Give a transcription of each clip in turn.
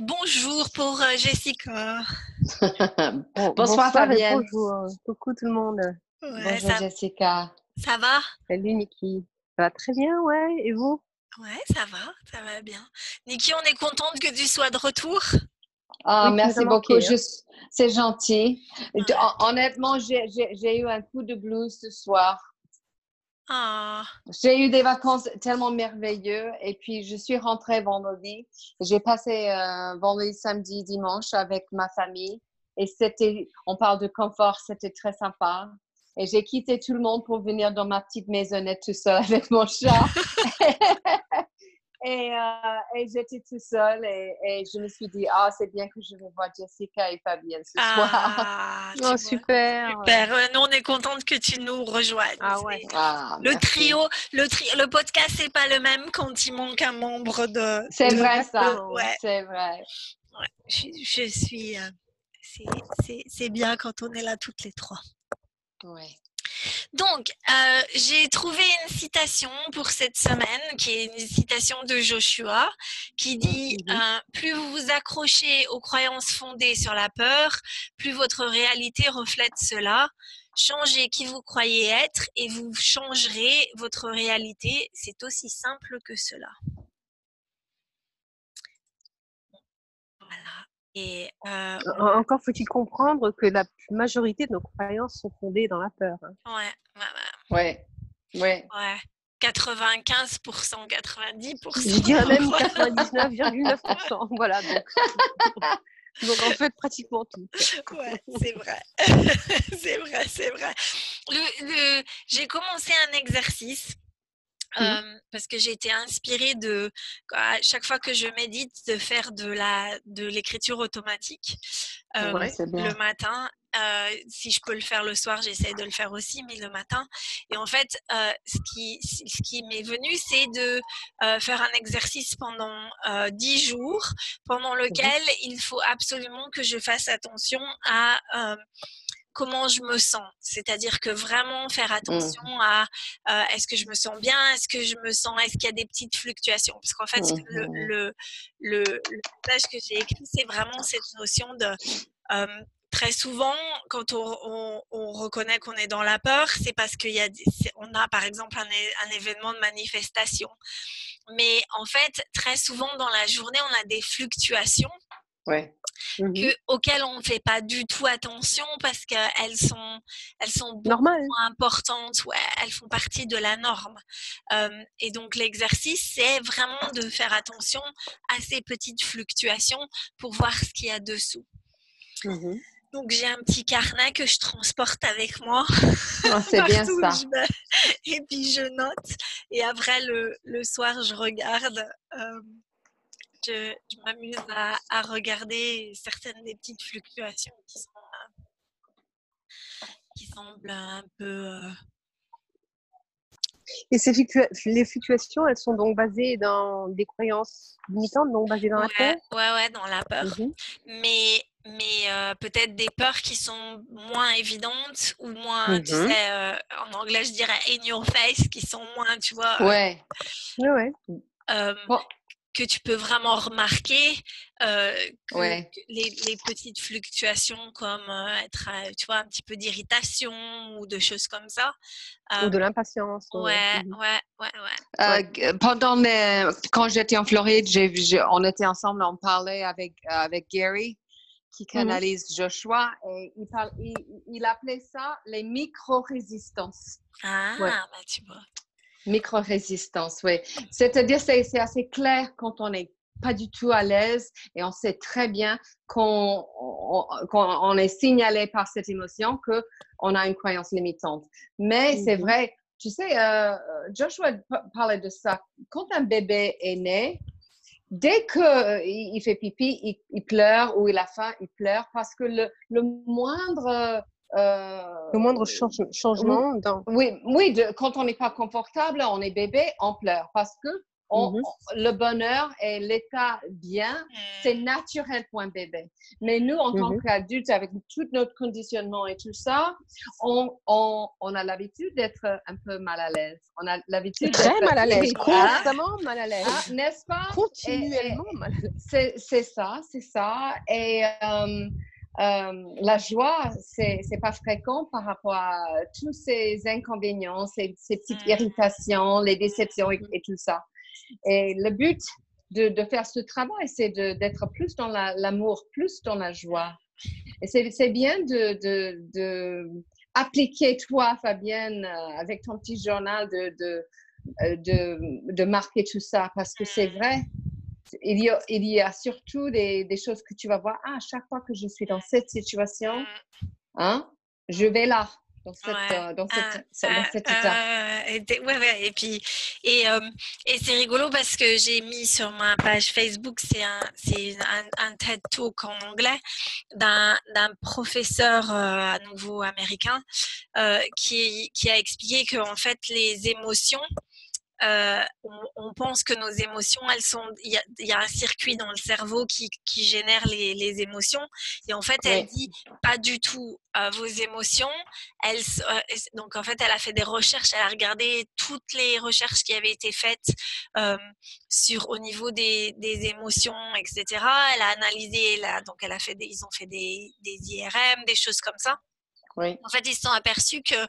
Bonjour pour euh, Jessica. bonsoir, Fabienne. Bonjour, coucou tout le monde. bonjour Jessica. Ça va? Salut Niki. Ça va très bien, ouais. Et vous? Ouais, ça va, ça va bien. Niki, on est contente que tu sois de retour. Ah, merci beaucoup. Hein. C'est gentil. Honnêtement, j'ai eu un coup de blues ce soir. Ah. J'ai eu des vacances tellement merveilleuses et puis je suis rentrée vendredi. J'ai passé euh, vendredi, samedi, dimanche avec ma famille et c'était, on parle de confort, c'était très sympa. Et j'ai quitté tout le monde pour venir dans ma petite maisonnette tout seul avec mon chat. Euh, et, j'étais tout seule et, je me suis dit, ah, c'est bien que je vais voir Jessica et Fabienne ce ah, soir. Oh, super. Super. Nous, on est contente que tu nous rejoignes. Ah, ouais. Ah, le trio, le, tri le podcast, c'est pas le même quand il manque un membre de. C'est vrai, ça. Ouais. C'est vrai. Ouais. Je, je suis. Euh, c'est bien quand on est là toutes les trois. Ouais. Donc, euh, j'ai trouvé une citation pour cette semaine, qui est une citation de Joshua, qui dit mmh euh, Plus vous vous accrochez aux croyances fondées sur la peur, plus votre réalité reflète cela. Changez qui vous croyez être et vous changerez votre réalité. C'est aussi simple que cela. Et euh, Encore faut-il comprendre que la majorité de nos croyances sont fondées dans la peur. Hein. Ouais, ouais, ouais. Ouais. ouais. 95%, 90%. Je dirais même 99,9%. voilà. Donc, donc, en fait, pratiquement tout. Ouais, c'est vrai. c'est vrai, c'est vrai. Le, le, J'ai commencé un exercice Mmh. parce que j'ai été inspirée de à chaque fois que je médite de faire de la de l'écriture automatique le matin. Si je peux le faire le soir j'essaie de le faire aussi mais le matin. Et en fait ce qui ce qui m'est venu c'est de faire un exercice pendant dix jours pendant mmh lequel il faut absolument que je fasse attention à comment je me sens. C'est-à-dire que vraiment faire mmh. attention à euh, est-ce que je me sens bien, est-ce que je me sens, est-ce qu'il y a des petites fluctuations? Parce qu'en fait, mmh, le, le, le, message que j'ai écrit, c'est vraiment cette notion de... très souvent, quand on, on, reconnaît qu'on est dans la peur, c'est parce qu'on a, on a par exemple un, un événement de manifestation. Mais en fait, très souvent dans la journée, on a des fluctuations ouais. Mmh auxquelles on ne fait pas du tout attention parce qu'elles sont, elles sont beaucoup moins importantes, ouais, elles font partie de la norme. et donc l'exercice, c'est vraiment de faire attention à ces petites fluctuations pour voir ce qu'il y a dessous. Mmh donc j'ai un petit carnet que je transporte avec moi. Oh, c'est bien ça. Et puis je note. Et après le, le soir, je regarde je, m'amuse à, regarder certaines des petites fluctuations qui, sont, euh, qui semblent un peu. Euh Et ces les fluctuations, elles sont donc basées dans des croyances limitantes, donc basées dans la peur? Ouais, ouais, dans la peur. Mmh mais mais euh, peut-être des peurs qui sont moins évidentes ou moins, tu mmh sais, en anglais je dirais in your face, qui sont moins, tu vois. Ouais. ouais, que tu peux vraiment remarquer euh, les, les, petites fluctuations comme euh, être, tu vois, un petit peu d'irritation ou de choses comme ça. ou de l'impatience. Ouais, mmh ouais, ouais, ouais. pendant quand j'étais en Floride, on était ensemble, on parlait avec, avec Gary qui mmh canalise Joshua et il, parle, il, appelait ça les micro-résistances. Ah, bah, tu vois. Micro-résistance, oui. C'est-à-dire, c'est assez clair quand on n'est pas du tout à l'aise et on sait très bien qu'on on, est signalé par cette émotion qu'on a une croyance limitante. Mais c'est mhm. vrai, tu sais, euh, Joshua parlait de ça. Quand un bébé est né, dès qu'il il fait pipi, il, pleure ou il a faim, il pleure parce que le, le moindre le moindre changement dans... Oui, oui quand on n'est pas confortable, on est bébé, on pleure parce que Mmh le bonheur et l'état bien, c'est naturel pour un bébé. Mais nous, en tant mmh qu'adultes, avec tout notre conditionnement et tout ça, on, on, on a l'habitude d'être un peu mal à l'aise. On a l'habitude Très mal à l'aise, constamment mal à l'aise. Ah, n'est-ce pas? Continuellement mal à l'aise. C'est ça, c'est ça. Et euh, euh, la joie, c'est n'est pas fréquent par rapport à tous ces inconvénients, ces, ces petites irritations, les déceptions et tout ça. Et le but de, de faire ce travail, c'est d'être plus dans l'amour, plus dans la joie. Et c'est bien de, de, de, appliquer, toi, Fabienne, euh, avec ton petit journal, de, euh, de, de, marquer tout ça, parce que c'est vrai. Il y, a, il y a surtout des, des, choses que tu vas voir. Ah, à chaque fois que je suis dans cette situation, hein, je vais là dans, cette, dans, cet état. et, ouais, et puis, et, et c'est rigolo parce que j'ai mis sur ma page Facebook, c'est un, un, un, TED Talk en anglais d'un professeur à nouveau américain qui, qui a expliqué que en fait les émotions euh, on, pense que nos émotions, elles sont, il y, a un circuit dans le cerveau qui, génère les, émotions. Et en fait, elle dit pas du tout euh, vos émotions. Elle, euh, donc en fait, elle a fait des recherches. Elle a regardé toutes les recherches qui avaient été faites sur au niveau des, émotions, etc. Elle a analysé. donc elle a fait des, ils ont fait des, des IRM, des choses comme ça. En fait, ils se sont aperçus que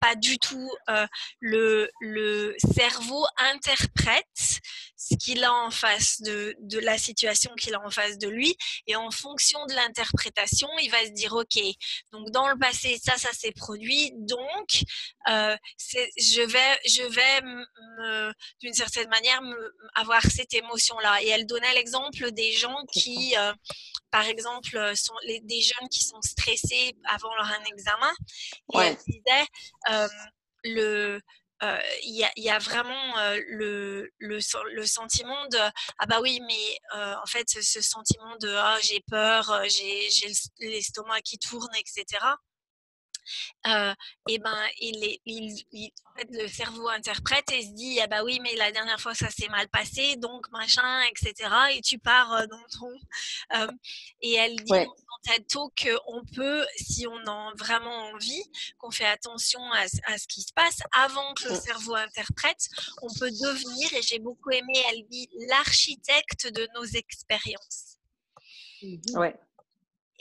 pas du tout euh, le, le cerveau interprète ce qu'il a en face de, de la situation qu'il a en face de lui. Et en fonction de l'interprétation, il va se dire, OK, donc dans le passé, ça, ça s'est produit. Donc, euh, je vais, je vais d'une certaine manière, avoir cette émotion-là. Et elle donnait l'exemple des gens qui, euh, par exemple, sont les, des jeunes qui sont stressés avant leur examen. Et elle disait, euh, le euh, il y, a, vraiment euh, le, le, le, sentiment de ah bah oui mais euh, en fait ce sentiment de ah j'ai peur j'ai l'estomac qui tourne etc et ben il, il, en fait, le cerveau interprète et se dit ah bah oui mais la dernière fois ça s'est mal passé donc machin etc et tu pars dans ton et elle dit. TED qu'on peut si on a vraiment envie qu'on fait attention à, ce qui se passe avant que le mmh. cerveau interprète on peut devenir et j'ai beaucoup aimé elle dit l'architecte de nos expériences mmh ouais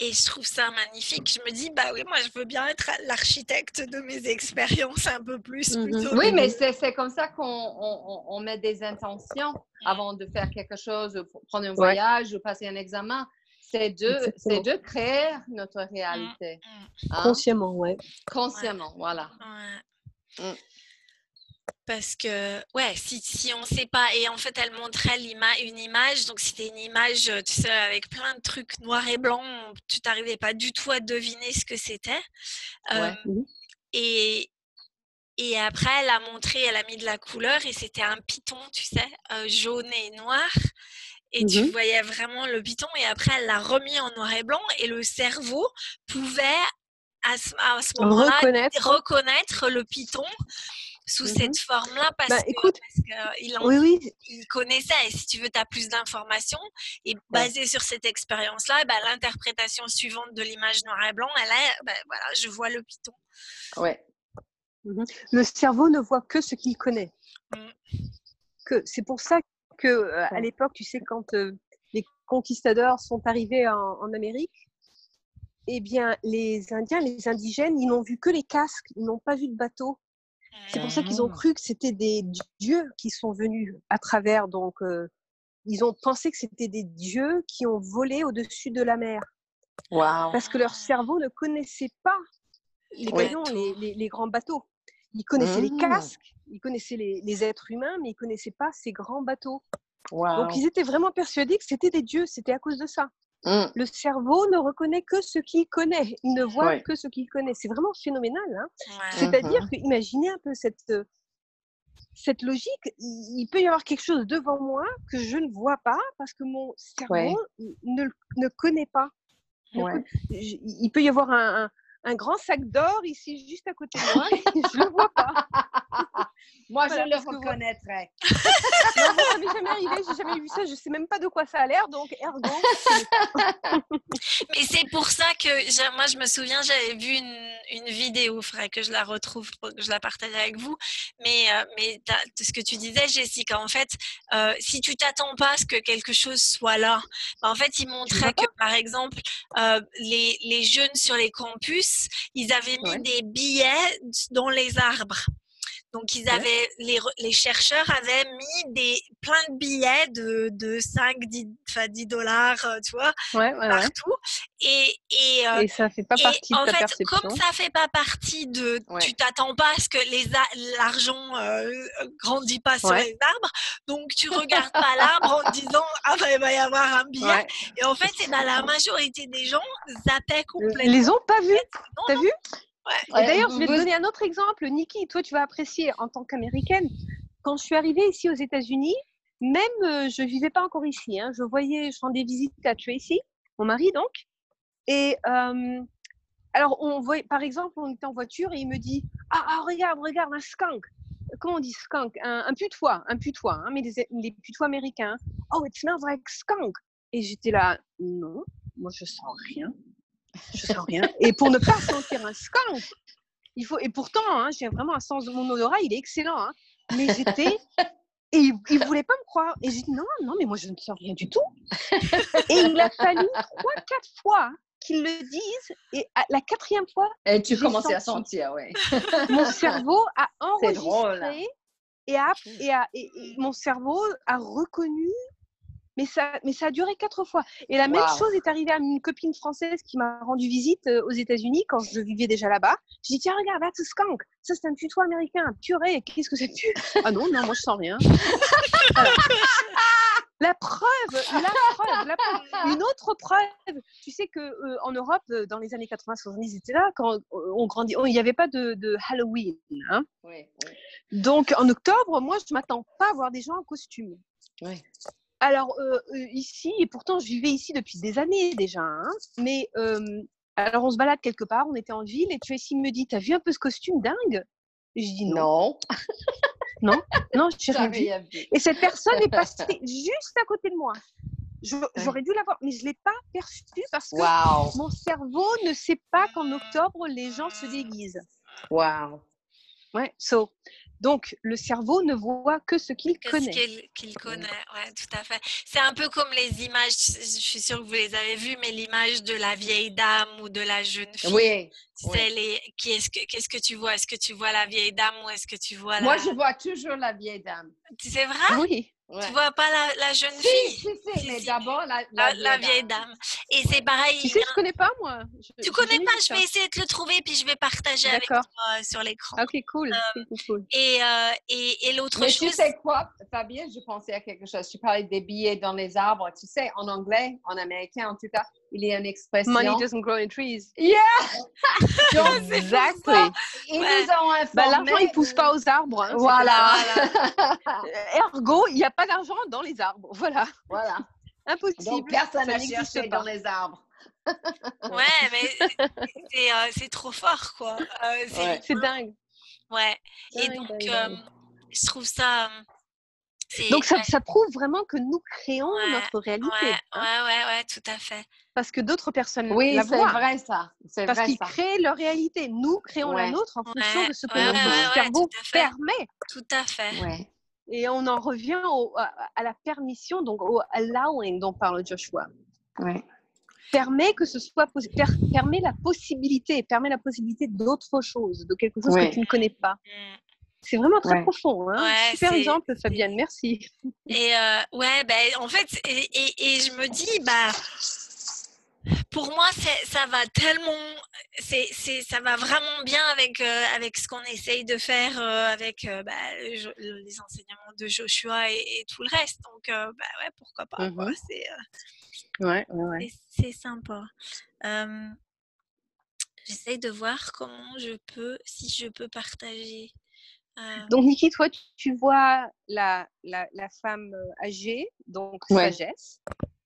et je trouve ça magnifique. Je me dis, bah oui, moi, je veux bien être l'architecte de mes expériences un peu plus. Mmh oui, mais c'est comme ça qu'on on, met des intentions avant de faire quelque chose, prendre un voyage ou passer un examen. C'est de, de créer notre réalité. Mmh, mmh. Hein? Consciemment, ouais. Consciemment, voilà. Parce que, ouais, si, si on ne sait pas, et en fait, elle montrait une image, donc c'était une image, euh, tu sais, avec plein de trucs noirs et blancs, tu n'arrivais pas du tout à deviner ce que c'était. Euh, et, et après, elle a montré, elle a mis de la couleur, et c'était un python, tu sais, euh, jaune et noir. Et tu mmh voyais vraiment le python, et après, elle l'a remis en noir et blanc, et le cerveau pouvait à ce, moment-là reconnaître. reconnaître le python sous mmh cette forme-là parce bah, qu'il oui, oui. il connaissait. Et si tu veux, tu as plus d'informations. Et basé sur cette expérience-là, bah, l'interprétation suivante de l'image noir et blanc, elle est, bah, voilà, je vois le python. Ouais. Mmh le cerveau ne voit que ce qu'il connaît. Mmh. Que c'est pour ça que euh, à l'époque, tu sais, quand euh, les conquistadors sont arrivés en, Amérique, eh bien, les Indiens, les indigènes, ils n'ont vu que les casques, ils n'ont pas vu de bateau. C'est pour ça qu'ils ont mmh. cru que c'était des dieux qui sont venus à travers. Donc, ils ont pensé que c'était des dieux qui ont volé au-dessus de la mer. Parce que leur cerveau ne connaissait pas les les, grands bateaux. Ils connaissaient les mmh. casques, ils connaissaient les, êtres humains, mais ils connaissaient pas ces grands bateaux. Donc, ils étaient vraiment persuadés que c'était des dieux. C'était à cause de ça. Mmh. Le cerveau ne reconnaît que ce qu'il connaît, il ne voit que ce qu'il connaît. C'est vraiment phénoménal. Hein. C'est-à-dire mmh que, imaginez un peu cette, cette logique, il, peut y avoir quelque chose devant moi que je ne vois pas parce que mon cerveau ne, ne connaît pas. il peut y avoir un, un grand sac d'or ici, juste à côté de moi, et je ne le vois pas. moi, je le reconnaîtrais. non, ça m'est jamais arrivé, j'ai jamais vu ça, je ne sais même pas de quoi ça a l'air, donc ergo. Mais c'est pour ça que moi, je me souviens, j'avais vu une, une vidéo, il faudrait que je la retrouve, que je la partage avec vous. Mais, euh, mais ce que tu disais, Jessica, en fait, euh, si tu t'attends pas à ce que quelque chose soit là, bah, en fait, il montrait que, par exemple, euh, les, les jeunes sur les campus, ils avaient mis des billets dans les arbres. Donc, ils avaient, les, les, chercheurs avaient mis des, plein de billets de, de 5, 10, 10 dollars, euh, tu vois, partout. Et, et, euh, et, ça fait pas partie de en ta fait, perception. Comme ça fait pas partie de, tu t'attends pas à ce que l'argent euh, grandit pas sur les arbres, donc tu regardes pas l'arbre en disant ah ben il va y avoir un billet. Et en fait, ben, la majorité des gens zappaient complètement. Ils les ont pas vus. T'as vu? D'ailleurs, je vais te donner un autre exemple. Niki, toi, tu vas apprécier en tant qu'américaine. Quand je suis arrivée ici aux États-Unis, même euh, je vivais pas encore ici. Hein, je voyais, je rendais visite à Tracy, mon mari donc. Et euh, alors, on voit, par exemple, on était en voiture et il me dit ah, ah, regarde, regarde, un skunk. Comment on dit skunk? Un, un putois, un putois, hein, mais les, les putois américains. Oh, it smells like skunk. Et j'étais là, non, moi je sens rien je sens rien. Et pour ne pas sentir un skunk, il faut. Et pourtant, hein, j'ai vraiment un sens de mon odorat, il est excellent. Hein, mais j'étais. Et il, ne voulait pas me croire. Et j'ai dit non, non, mais moi je ne sens rien du tout. Et il a fallu trois, quatre fois qu'il le dise. Et à la quatrième fois. Et tu commençais à sentir, oui. Mon cerveau a enregistré. et, a, et, a, et, mon cerveau a reconnu mais ça, mais ça a duré quatre fois. Et la même chose est arrivée à une copine française qui m'a rendu visite euh, aux États-Unis quand je vivais déjà là-bas. J'ai dit tiens regarde, that's a skunk. Ça c'est un putois américain. Purée, qu'est-ce que ça pue Ah non non, moi je sens rien. La preuve, la preuve, la preuve, Une autre preuve. Tu sais que euh, en Europe, euh, dans les années 80-70, etc., quand on grandit, il n'y avait pas de, Halloween. Hein oui, oui. Donc en octobre, moi, je m'attends pas à voir des gens en costume. Oui. Alors, euh, ici, et pourtant, je vivais ici depuis des années déjà, hein, mais alors on se balade quelque part, on était en ville, et Tracy me dit T'as vu un peu ce costume dingue? et Je dis Non. Non, non, je rien vu. Et cette personne est passée juste à côté de moi. J'aurais dû l'avoir, mais je ne l'ai pas perçu parce que mon cerveau ne sait pas qu'en octobre, les gens se déguisent. Waouh. Ouais, so, donc, le cerveau ne voit que ce qu'il connaît. Ce qu'il connaît, ouais, tout à fait. C'est un peu comme les images, je suis sûre que vous les avez vues, mais l'image de la vieille dame ou de la jeune fille. Oui. qu'est-ce que, qu'est-ce que tu vois? Est-ce que tu vois la vieille dame ou est-ce que tu vois la... Moi, je vois toujours la vieille dame. C'est vrai? Oui. Ouais. Tu vois pas la, la jeune fille? Si, si, si, mais d'abord la, la, la, vieille dame. Et c'est pareil. Tu sais, je connais pas moi. Je, tu connais pas? Je vais essayer de le trouver puis je vais partager avec toi euh, sur l'écran. Ok, cool. Euh, cool. Et, euh, et, et l'autre chose. Mais tu sais quoi, Fabien Je pensais à quelque chose. Tu parlais des billets dans les arbres. Tu sais, en anglais, en américain en tout cas, il y a une expression. Money doesn't grow in trees. Yeah. exactly. Ils nous ont informé. Bah, L'argent, il pousse pas aux arbres. Hein, voilà. Ergo, il n'y a pas d'argent dans les arbres. Voilà. Voilà. Impossible. Donc, personne n'a cherché dans les arbres. ouais, mais c'est euh, trop fort, quoi. Euh, c'est dingue. Ouais. Et donc, euh, je trouve ça. Donc, ça, ça, prouve vraiment que nous créons notre réalité. Ouais, hein. ouais, ouais, tout à fait. Parce que d'autres personnes oui, la voient. c'est vrai ça. Parce qu'ils créent leur réalité. Nous créons la nôtre en fonction de ce que notre cerveau permet. Tout à fait. Et on en revient à, la permission, donc au allowing dont parle Joshua. Ouais. Permet que ce soit permet la possibilité, permet la possibilité d'autre chose, de quelque chose que tu ne connais pas. C'est vraiment très profond. Hein. Super exemple, Fabienne, merci. Et euh, ouais, ben, en fait, et, et, et, je me dis, bah, pour moi, ça va tellement, c'est, ça va vraiment bien avec, euh, avec ce qu'on essaye de faire euh, avec euh, bah, les enseignements de Joshua et, tout le reste. Donc, bah ouais, pourquoi pas. Mmh c'est, ouais, ouais, c'est, sympa. J'essaye de voir comment je peux, si je peux partager. Donc, Niki, toi, tu, vois la, la, la, femme âgée, donc sagesse.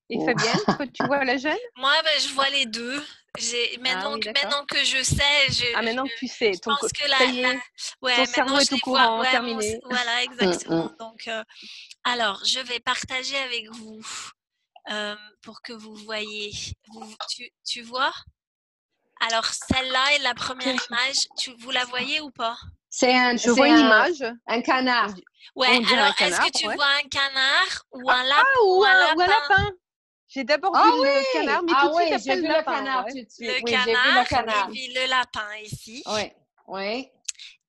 Et Fabienne, toi, tu vois la jeune? Moi, ben, je vois les deux. Ah maintenant, que, maintenant que je sais, je, ah maintenant que tu sais, je pense que la, ouais, ton cerveau est au courant, terminé. voilà, exactement. Donc, euh, alors, je vais partager avec vous euh, pour que vous voyez. tu, tu, vois? Alors, celle-là est la première image. Tu, vous la voyez ou pas? C'est un. Je vois une image. Un canard. Ouais. Alors, est-ce que tu vois un canard ou un, lapin, ah, ou, un, Ou un lapin? j'ai d'abord ah vu le canard, mais ah tout de oui, suite le lapin. Canard, suite. Le canard, le canard, et puis le lapin ici. Oui, oui.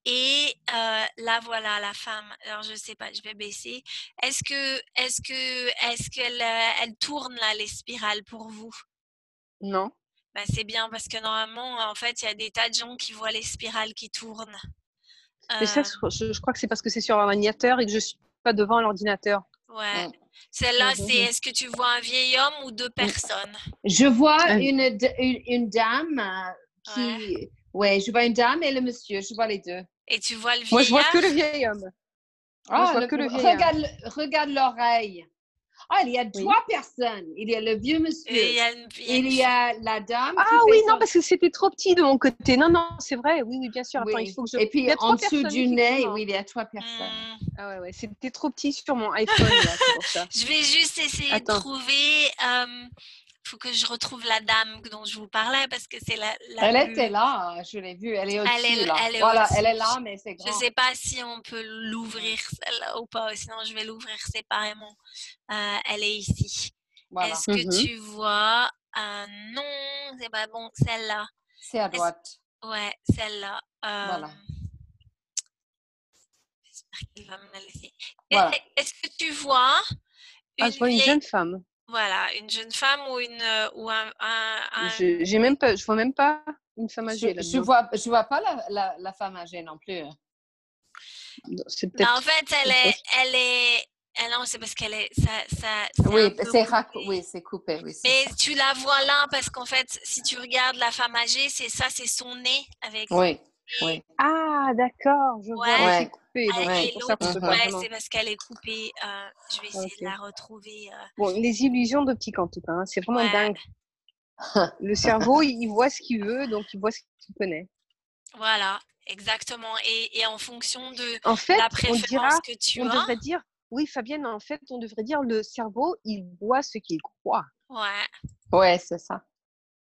Et euh, là, voilà la femme. Alors, je sais pas, je vais baisser. Est-ce que, est-ce que, est-ce qu'elle, euh, elle tourne là les spirales pour vous? Non. Ben, c'est bien parce que normalement, en fait, il y a des tas de gens qui voient les spirales qui tournent. Mais ça, euh je, je, crois que c'est parce que c'est sur un ordinateur et que je suis pas devant l'ordinateur. Ouais. Celle-là, c'est est-ce que tu vois un vieil homme ou deux personnes? Je vois une, une, une dame euh, qui. Ouais. je vois une dame et le monsieur, je vois les deux. Et tu vois le vieil Moi, je vois que le vieil homme. Ah, je vois que le vieil regarde, homme. Regarde l'oreille. Ah, il y a trois personnes. Il y a le vieux monsieur. Il y a, il y a la dame. Ah oui, non, parce que c'était trop petit de mon côté. Non, non, c'est vrai. Oui, oui, bien sûr. Attends, il faut que je... Et puis, en dessous du nez, oui, il y a trois personnes. Mmh. Ah ouais, ouais. C'était trop petit sur mon iPhone. là, pour ça. Je vais juste essayer de trouver. Euh, faut que je retrouve la dame dont je vous parlais parce que c'est la, la, Elle était là, je l'ai vue. Elle est au-dessus. là. Elle est voilà, elle est là, mais c'est grand. Je ne sais pas si on peut l'ouvrir celle-là ou pas, sinon je vais l'ouvrir séparément. Euh, elle est ici. Voilà. Est-ce que mm-hmm. tu vois euh, Non, c'est pas bon, celle-là. C'est à droite. Ouais, celle-là. Euh, voilà. J'espère qu'il va me la laisser. Voilà. Est-ce que tu vois une ah, je vois une jeune femme. Voilà, une jeune femme ou une euh, ou un. un, Je, j'ai même pas, je vois même pas une femme âgée. Je, je vois, je vois pas la, la, la, femme âgée non plus. Hein. C'est peut-être. en fait, elle est, elle est, elle, non, c'est parce qu'elle est, ça, ça. Oui, c'est oui, c'est coupé, oui. Mais tu la vois là parce qu'en fait, si tu regardes la femme âgée, c'est ça, c'est son nez avec. Oui. Oui. Ah, d'accord, je vois. Ouais. C'est c'est parce qu'elle est coupée. Euh, je vais essayer de la retrouver. Euh. Bon, les illusions d'optique en tout cas, hein, c'est vraiment dingue. Le cerveau, il voit ce qu'il veut, donc il voit ce qu'il connaît. Voilà, exactement. Et, et, en fonction de en fait, la préférence on dira, que tu on as. devrait dire, oui, Fabienne, en fait, on devrait dire le cerveau, il voit ce qu'il croit. Ouais. Ouais, c'est ça.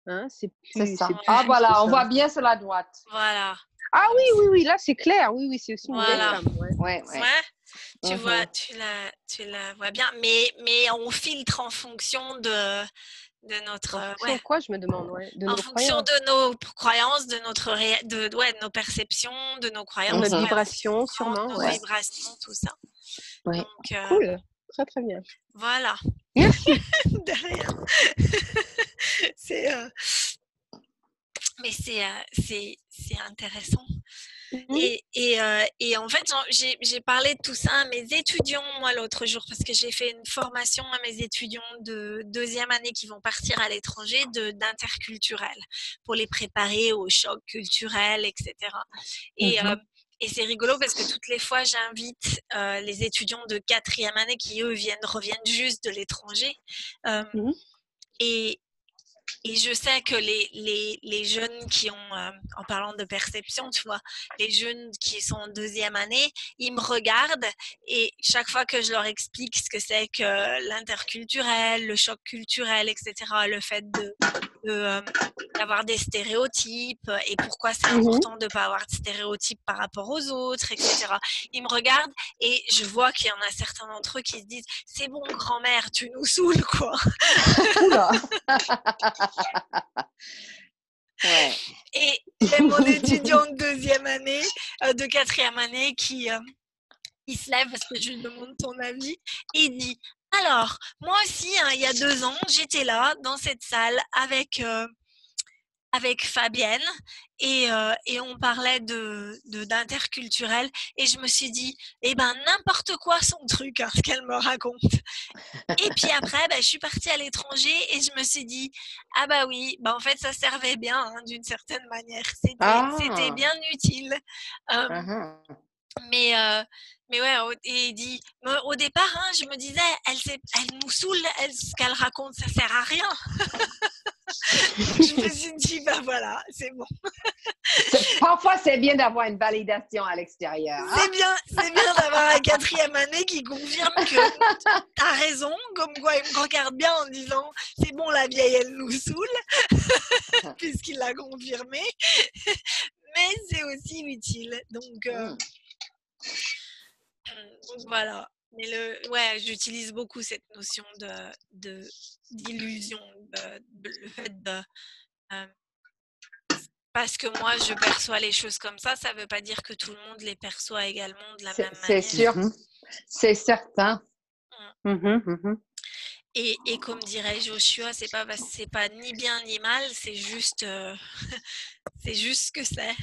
Hein, c'est plus, ça. ah voilà, on voit bien sur la droite. Voilà. Ah oui, oui, oui, là c'est clair. Oui, oui, c'est aussi une voilà. femme. Ouais, ouais. ouais. Tu vois, tu la, tu la vois bien, mais, mais on filtre en fonction de, de notre. En fonction de quoi, je me demande, ouais. De en fonction de nos croyances, de notre de, ouais, de nos perceptions, de nos croyances. De nos vibrations, sûrement. De nos vibrations, tout ça. Ouais. Donc, euh, cool. Très, très bien. Voilà. Merci. Derrière. c'est. Euh... Mais c'est, euh, c'est, c'est intéressant. Mmh et, et, euh, et, en fait, j'ai, j'ai parlé de tout ça à mes étudiants, moi, l'autre jour, parce que j'ai fait une formation à mes étudiants de deuxième année qui vont partir à l'étranger de, d'interculturel pour les préparer au choc culturel, etc. Et, mmh et c'est rigolo parce que toutes les fois, j'invite euh, les étudiants de quatrième année qui, eux, viennent, reviennent juste de l'étranger. Euh, mmh et, et je sais que les, les, les jeunes qui ont, euh, en parlant de perception, tu vois, les jeunes qui sont en deuxième année, ils me regardent et chaque fois que je leur explique ce que c'est que l'interculturel, le choc culturel, etc., le fait de, euh, d'avoir des stéréotypes et pourquoi c'est mmh important de ne pas avoir de stéréotypes par rapport aux autres, etc. Ils me regardent et je vois qu'il y en a certains d'entre eux qui se disent c'est bon grand-mère, tu nous saoules quoi. ouais. Et, mon étudiant de deuxième année, euh, de quatrième année, qui euh, il se lève parce que je lui demande ton avis, et il dit alors, moi aussi, hein, il y a deux ans, j'étais là, dans cette salle, avec, euh, avec Fabienne, et, euh, et on parlait de, d'interculturel, et je me suis dit, eh ben, n'importe quoi son truc, hein, ce qu'elle me raconte. Et puis après, ben, je suis partie à l'étranger, et je me suis dit, ah bah oui, ben, en fait, ça servait bien, hein, d'une certaine manière. C'était, c'était Ah. bien utile. Euh, Uh-huh. Mais, mais ouais, et il dit, au départ, hein, je me disais, elle, elle nous saoule, elle, ce qu'elle raconte, ça sert à rien. je me suis dit, ben voilà, c'est bon. Parfois, c'est bien d'avoir une validation à l'extérieur. Hein. C'est bien, c'est bien d'avoir un quatrième année qui confirme que tu as raison, comme quoi il me regarde bien en disant, c'est bon, la vieille, elle nous saoule, puisqu'il l'a confirmé. Mais c'est aussi utile. Donc, euh, mmh. Donc voilà. Mais le, ouais, j'utilise beaucoup cette notion de, d'illusion, le fait de, parce que moi je perçois les choses comme ça, ça ne veut pas dire que tout le monde les perçoit également de la même manière. C'est sûr, mmh c'est certain. Mmh. Mmh et, et, comme dirait Joshua, c'est pas c'est pas ni bien ni mal, c'est juste c'est juste ce que c'est.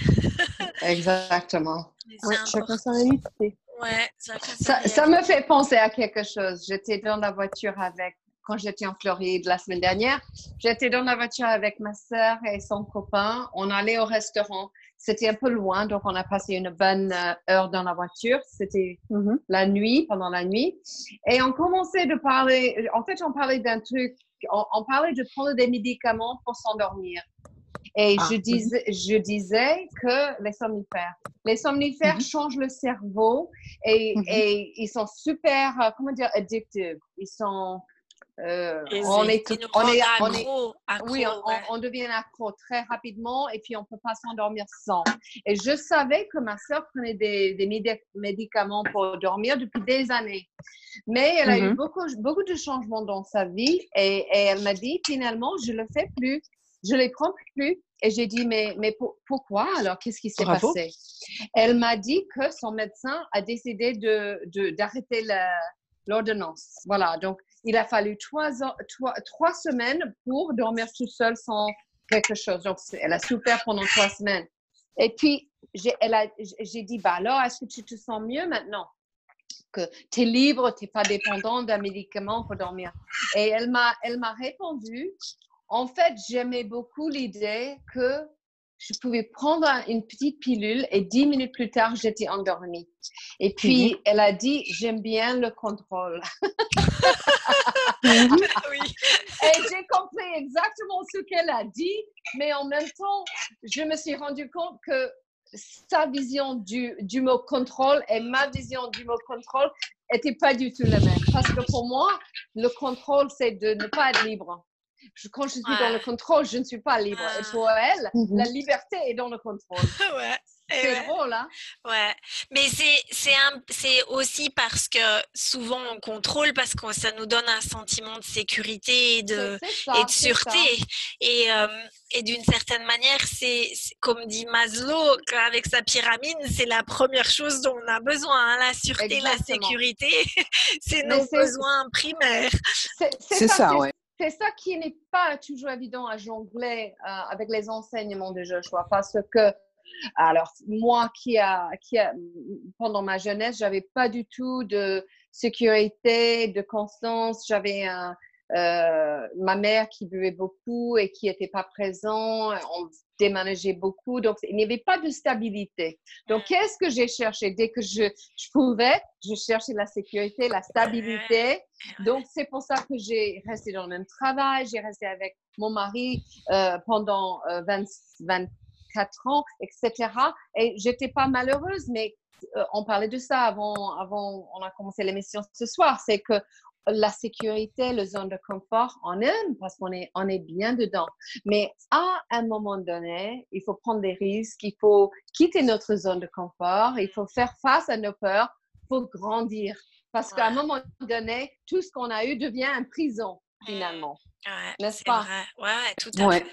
Exactement. Oui, chacun sa réalité. Ouais, ça, ça, me fait penser à quelque chose. J'étais dans la voiture avec, quand j'étais en Floride la semaine dernière, j'étais dans la voiture avec ma sœur et son copain. On allait au restaurant. C'était un peu loin, donc on a passé une bonne euh, heure dans la voiture. C'était mm-hmm. la nuit, pendant la nuit. Et on commençait de parler, en fait, on parlait d'un truc, on parlait de prendre des médicaments pour s'endormir. Et ah, je, disais, je disais que les somnifères. Les somnifères mhm. changent le cerveau et, mhm. et, ils sont super, euh, comment dire, addictifs. Ils sont. Euh, on, est, on, est, on, est, oui, on, devient accro très rapidement et puis on ne peut pas s'endormir sans. Et je savais que ma soeur prenait des, des, médicaments pour dormir depuis des années. Mais elle a eu mhm. beaucoup, beaucoup de changements dans sa vie et, et elle m'a dit finalement, je ne le fais plus. Je ne les prends plus. Et j'ai dit, mais, mais pourquoi? Alors Qu'est-ce qui s'est passé? Elle m'a dit que son médecin a décidé d'arrêter de, l'ordonnance. Voilà, donc il a fallu trois, trois, trois, semaines pour dormir tout seul sans quelque chose. Donc elle a souffert pendant trois semaines. Et puis, j'ai dit, bah alors, est-ce que tu te sens mieux maintenant? Que tu es libre, tu n'es pas dépendant d'un médicament pour dormir. Et elle m'a, elle m'a répondu en fait, j'aimais beaucoup l'idée que je pouvais prendre une petite pilule et dix minutes plus tard, j'étais endormie. Et puis, mhm. elle a dit, j'aime bien le contrôle. Mhm. oui. Et j'ai compris exactement ce qu'elle a dit, mais en même temps, je me suis rendu compte que sa vision du, du mot contrôle et ma vision du mot contrôle n'étaient pas du tout la même. Parce que pour moi, le contrôle, c'est de ne pas être libre quand je suis dans le contrôle, je ne suis pas libre. Et pour elle, mhm. la liberté est dans le contrôle. ouais. C'est drôle, hein? Ouais. Mais c'est aussi parce que souvent on contrôle parce que ça nous donne un sentiment de sécurité et de, et de sûreté. Et, euh, et d'une certaine manière, c'est comme dit Maslow, avec sa pyramide, c'est la première chose dont on a besoin. Hein, la sûreté, la sécurité, c'est nos besoins primaires. C'est ça, ouais c'est ça qui n'est pas toujours évident à jongler euh, avec les enseignements de Joshua parce que alors moi qui a, qui a pendant ma jeunesse j'avais pas du tout de sécurité de constance. J'avais un euh, ma mère qui buvait beaucoup et qui n'était pas présent, on déménageait beaucoup, donc il n'y avait pas de stabilité. Donc, qu'est-ce que j'ai cherché? Dès que je, je, pouvais, je cherchais la sécurité, la stabilité. Donc, c'est pour ça que j'ai resté dans le même travail, j'ai resté avec mon mari euh, pendant 20, euh, 24 ans, etc. Et j'étais pas malheureuse, mais on parlait de ça avant, avant on a commencé l'émission ce soir, c'est que la sécurité, la zone de confort, on aime parce qu'on est, on est bien dedans. Mais à un moment donné, il faut prendre des risques, il faut quitter notre zone de confort, il faut faire face à nos peurs, il faut grandir. Parce qu'à un moment donné, tout ce qu'on a eu devient une prison, finalement. N'est-ce pas? Oui, tout à fait.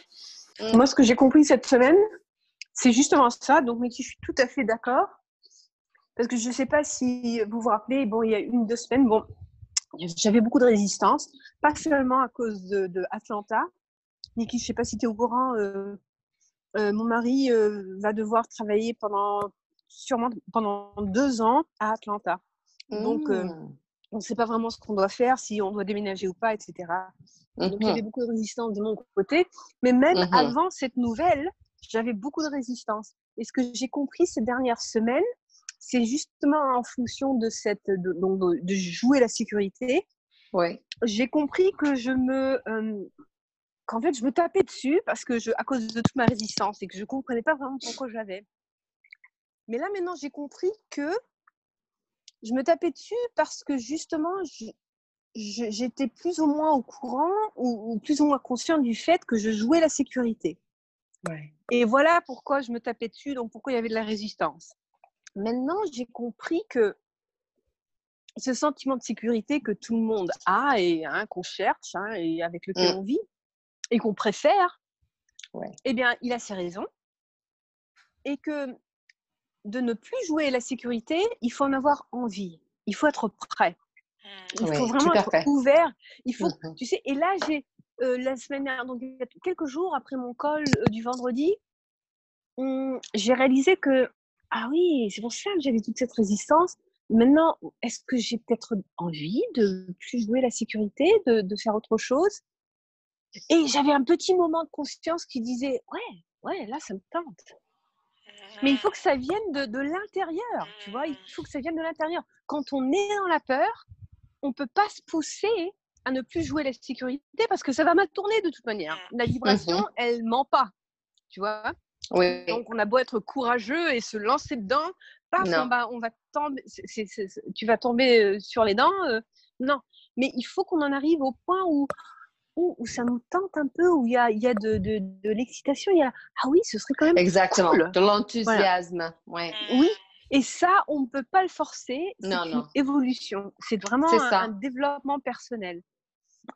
Mm. Moi, ce que j'ai compris cette semaine, c'est justement ça. Donc, mais je suis tout à fait d'accord. Parce que je ne sais pas si vous vous rappelez, bon, il y a une, deux semaines, bon, j'avais beaucoup de résistance, pas seulement à cause de, de Atlanta. Niki, je ne sais pas si tu es au courant, euh, euh, mon mari euh, va devoir travailler pendant sûrement pendant deux ans à Atlanta. Donc, mmh. on ne sait pas vraiment ce qu'on doit faire, si on doit déménager ou pas, etc. Donc, il y avait mmh beaucoup de résistance de mon côté. Mais même mmh avant cette nouvelle, j'avais beaucoup de résistance. Et ce que j'ai compris ces dernières semaines, c'est justement en fonction de cette de, de jouer la sécurité. Ouais. J'ai compris que je me qu'en fait je me tapais dessus parce que je à cause de toute ma résistance et que je comprenais pas vraiment pourquoi j'avais. Mais là maintenant j'ai compris que je me tapais dessus parce que justement j'étais plus ou moins au courant ou, plus ou moins consciente du fait que je jouais la sécurité. Et voilà pourquoi je me tapais dessus, donc pourquoi il y avait de la résistance. Maintenant, j'ai compris que ce sentiment de sécurité que tout le monde a et hein, qu'on cherche hein, et avec lequel mmh. on vit et qu'on préfère, eh bien, il a ses raisons. Et que de ne plus jouer la sécurité, il faut en avoir envie. Il faut être prêt. Il faut vraiment être ouvert. Il faut, mmh tu sais, et là, j'ai euh, la semaine dernière, donc quelques jours après mon call euh, du vendredi, j'ai réalisé que, ah oui, c'est pour ça que j'avais toute cette résistance. Maintenant, est-ce que j'ai peut-être envie de plus jouer la sécurité, de, de faire autre chose? Et j'avais un petit moment de conscience qui disait, ouais, ouais, là, ça me tente. Mais il faut que ça vienne de, de l'intérieur, tu vois, il faut que ça vienne de l'intérieur. Quand on est dans la peur, on ne peut pas se pousser à ne plus jouer la sécurité parce que ça va mal tourner de toute manière. La vibration, mmh elle ment pas, tu vois? Oui. Donc on a beau être courageux et se lancer dedans, paf, on va, on va tomber, tu vas tomber sur les dents. non, mais il faut qu'on en arrive au point où, où, ça nous tente un peu, où il y a, y a de, de, de l'excitation, il y a ah oui, ce serait quand même exactement de l'enthousiasme, ouais. Oui, et ça, on ne peut pas le forcer. C'est une évolution. C'est vraiment un, développement personnel.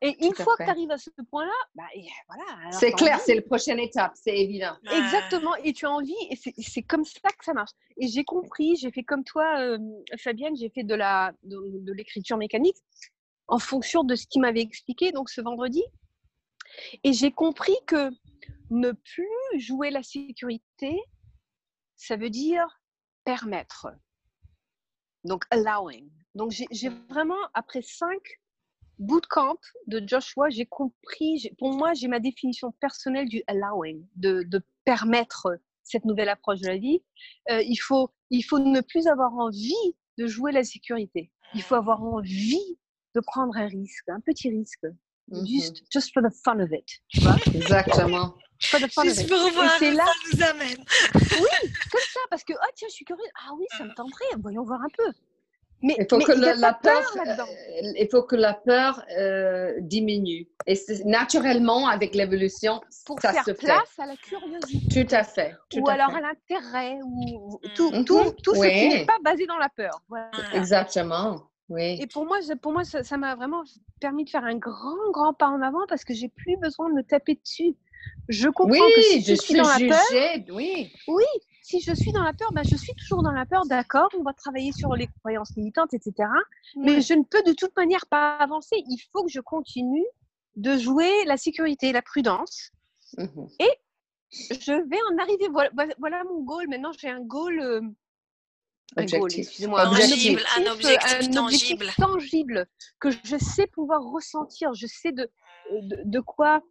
Et une fois que tu arrives à ce point-là, bah, voilà. C'est clair, c'est la prochaine étape, c'est évident. Exactement, et tu as envie, et c'est comme ça que ça marche. Et j'ai compris, j'ai fait comme toi, euh, Fabienne, j'ai fait de la de, l'écriture mécanique en fonction de ce qu'il m'avait expliqué donc ce vendredi. Et j'ai compris que ne plus jouer la sécurité, ça veut dire permettre. Donc, allowing. Donc, j'ai vraiment, après cinq bootcamp de Joshua, j'ai compris, pour moi, j'ai ma définition personnelle du allowing, de, de, permettre cette nouvelle approche de la vie. Euh, il, faut, il faut ne plus avoir envie de jouer la sécurité. Il faut avoir envie de prendre un risque, un petit risque. Mmh Juste, just for the fun of it. Tu vois Exactement. Juste pour voir où là... ça nous amène. oui, comme ça, parce que, oh tiens, je suis curieuse. Ah oui, ça me tenterait, voyons voir un peu. Mais il faut que la, peur, euh, il faut que la peur euh, diminue. Et naturellement, avec l'évolution, ça faire se place fait. à la curiosité. Tout à fait. ou alors à l'intérêt, ou tout, mm-hmm. tout, tout ce qui n'est pas basé dans la peur. Exactement. Oui. Et pour moi, pour moi, ça m'a vraiment permis de faire un grand, grand pas en avant parce que j'ai plus besoin de me taper dessus. Je comprends que si je, suis dans la peur, oui. oui, si je suis dans la peur, ben je suis toujours dans la peur, d'accord, on va travailler sur les croyances limitantes, etc. Mais je ne peux de toute manière pas avancer. Il faut que je continue de jouer la sécurité, la prudence. Mmh Et je vais en arriver. Voilà, mon goal. Maintenant, j'ai un goal. Euh, un goal, excusez-moi. Un objectif, un objectif, tangible. tangible que je sais pouvoir ressentir. Je sais de, de quoi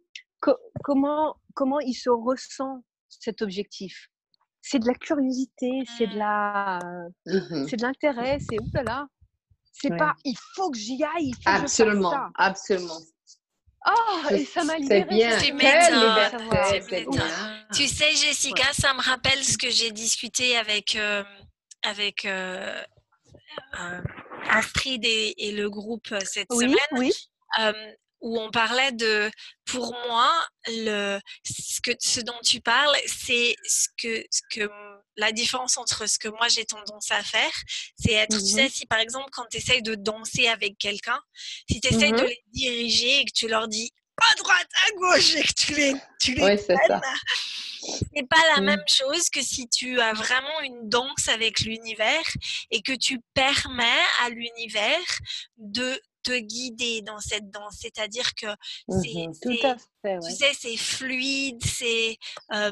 comment, comment il se ressent cet objectif C'est de la curiosité, c'est de la, mmh c'est de l'intérêt, c'est oulala. C'est pas il faut que j'y aille, il faut absolument, que je fasse ça. absolument. Oh, et ça m'a libéré. C'est bien. C'est Tu sais, Jessica, ça me rappelle ce que j'ai discuté avec, euh, avec euh, euh, Astrid et, le groupe cette oui, semaine. Oui où on parlait de, pour moi, le, ce, que, ce dont tu parles, c'est ce que, ce que la différence entre ce que moi j'ai tendance à faire, c'est être, tu sais, mmh si par exemple, quand tu essayes de danser avec quelqu'un, si tu essayes de mmh les diriger et que tu leur dis à droite, à gauche et que tu les, tu les c'est c'est pas la mmh. même chose que si tu as vraiment une danse avec l'univers et que tu permets à l'univers de te guider dans cette danse. C'est-à-dire que mmh tu sais, c'est fluide, c'est. Euh,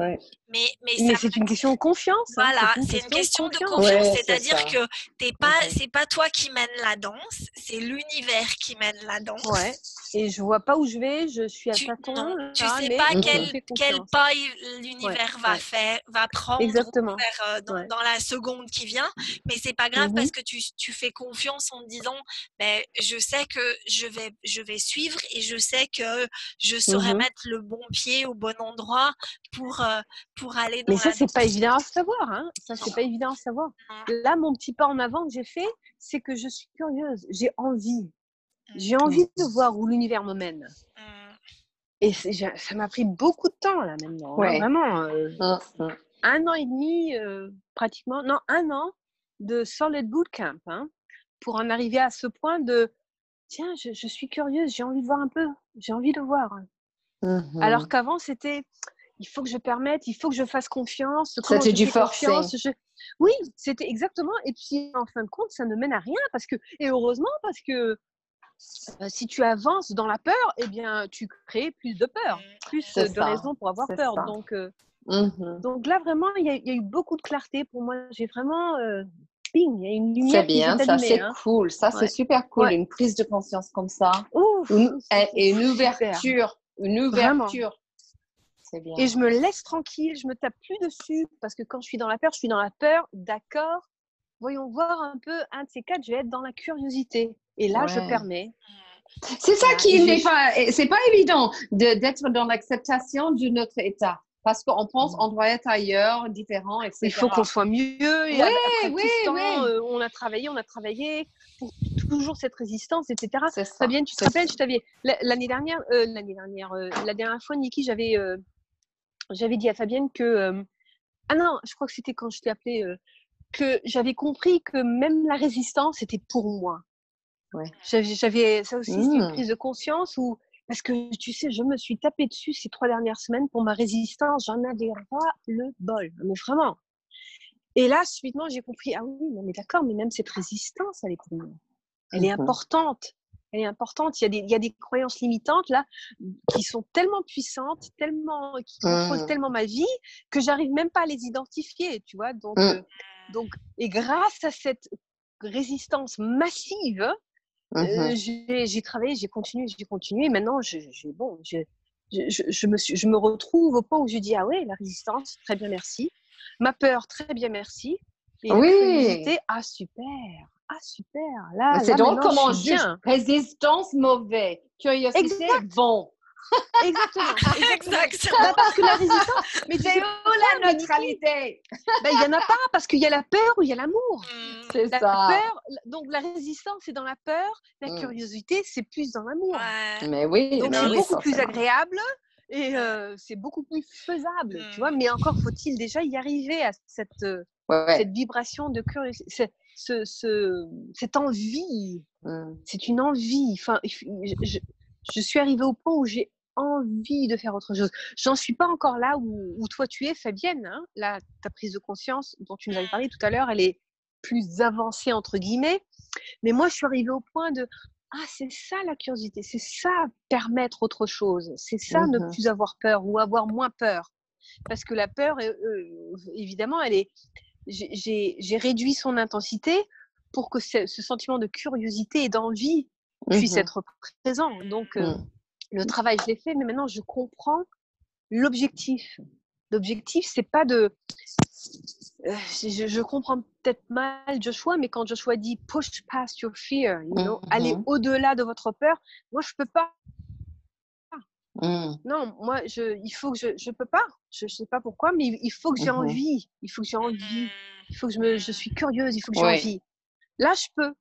mais, mais, c'est une question de confiance. Hein, voilà, c'est une, question, de confiance. c'est-à-dire que t'es pas, c'est pas toi qui mène la danse, c'est l'univers qui mène la danse. et je vois pas où je vais, je suis à tu, tâtons. non, là, tu sais mais pas quel, quel pas l'univers va ouais. faire, va prendre Exactement. faire, euh, dans, Ouais. dans la seconde qui vient. Mais c'est pas grave parce que tu, tu fais confiance en te disant, ben, je sais que je vais, je vais suivre et je sais que je saurai Mhm. Mettre le bon pied au bon endroit pour, euh, pour aller dans Mais ça, la c'est pas évident à savoir. Hein. Ça, c'est pas évident à savoir. Là, mon petit pas en avant que j'ai fait, c'est que je suis curieuse. J'ai envie. Mm. J'ai envie de voir où l'univers me mène. Mm. Et ça m'a pris beaucoup de temps, là, maintenant. hein. Ouais. Vraiment. euh, hum. un an et demi, euh, pratiquement. Non, un an de solid bootcamp. Hein, pour en arriver à ce point de tiens, je, je suis curieuse, j'ai envie de voir un peu. J'ai envie de voir. Mhm. Alors qu'avant, c'était il faut que je permette, il faut que je fasse confiance. C'était du confiance, je- Oui, c'était exactement. Et puis, en fin de compte, ça ne mène à rien. Parce que, et heureusement, parce que euh, si tu avances dans la peur, eh bien, tu crées plus de peur, plus C'est de ça, raisons pour avoir c'est peur. ça. Donc, euh, Mhm. donc là, vraiment, il y, a- il y a eu beaucoup de clarté pour moi. J'ai vraiment. euh, bing, il y a une C'est lumière qui bien, ça c'est hein. cool. Ça c'est super cool. Ouais. Une prise de conscience comme ça. Ouf, Une- c'était et, une ouverture. Une ouverture. C'est bien. Et je me laisse tranquille, je me tape plus dessus parce que quand je suis dans la peur, je suis dans la peur, d'accord. Voyons voir un peu, un de ces quatre, je vais être dans la curiosité. Et là, je permets. C'est ça qui n'est pas, c'est pas évident de- d'être dans l'acceptation de notre état. Parce qu'on pense qu'on doit être ailleurs, différent, etc. Il faut qu'on soit mieux. Et Oui, ap- après oui, tout ce temps, oui. euh, on a travaillé, on a travaillé pour toujours cette résistance, etc. Ça. Fabienne, tu te rappelles, je t'avais la- l'année dernière, euh, l'année dernière, euh, la dernière fois, Niki, j'avais, j'avais dit à Fabienne que ah non, je crois que c'était quand je t'ai appelé que j'avais compris que même la résistance était pour moi. Ouais. J'avais, ça aussi, c'est une prise de conscience où parce que tu sais, je me suis tapé dessus ces trois dernières semaines pour ma résistance, j'en avais pas le bol, mais vraiment. Et là, subitement, j'ai compris, ah oui, non, mais d'accord, mais même cette résistance, elle est pour. Elle est Mhm. importante. Elle est importante. Il y, a des, il y a des croyances limitantes là qui sont tellement puissantes, tellement, qui contrôlent Mhm. tellement ma vie que j'arrive même pas à les identifier, tu vois. Donc, Mm. euh, donc, et grâce à cette résistance massive. Euh, j'ai travaillé, j'ai continué, j'ai continué. Maintenant, je, j'ai- bon, je, je, je- je me suis, je me retrouve au point où je dis ah ouais, la résistance, très bien, merci. Ma peur, très bien, merci. Et Oui. la curiosité, ah super, ah super. Là, C'est là, drôle comment on je juge. Résistance mauvais, curiosité Exact. bon. Exactement. exactement. Exactement. Parce que la résistance, mais tu C'est où la neutralité? bah, il y en a pas parce qu'il y a la peur ou il y a l'amour. Mm. C'est La ça. peur, donc la résistance c'est dans la peur, la Mm. curiosité c'est plus dans l'amour. Ouais. Mais oui, Donc c'est oui, beaucoup plus agréable et euh, c'est beaucoup plus faisable, tu vois. Mm. Mais encore faut-il déjà y arriver à cette, euh, Ouais, ouais. cette vibration de curiosité, ce- ce, ce- cette envie. Mm. C'est une envie. Enfin, je- je suis arrivée au point où j'ai envie de faire autre chose. J'en suis pas encore là où, où toi tu es, Fabienne. Hein là, ta prise de conscience dont tu nous avais parlé tout à l'heure, elle est plus avancée entre guillemets. Mais moi, je suis arrivée au point de ah, c'est ça la curiosité, c'est ça permettre autre chose, c'est ça ne Mhm. plus avoir peur ou avoir moins peur. Parce que la peur, euh, euh, évidemment, elle est. j'ai- réduit son intensité pour que ce, ce sentiment de curiosité et d'envie puisse Mhm. être présent. Donc, euh, Mm. Le travail, je l'ai fait, mais maintenant, je comprends l'objectif. L'objectif, c'est pas de. Euh, je, je comprends peut-être mal Joshua, mais quand Joshua dit push past your fear, you know, aller Mhm. au-delà de votre peur, moi, je peux pas. Mm. Non, moi, je, il faut que je, je peux pas. Je, je sais pas pourquoi, mais il, il faut que j'ai envie. Il faut que j'ai envie. Il faut que je me, je suis curieuse. Il faut que j'ai envie. Là, je peux.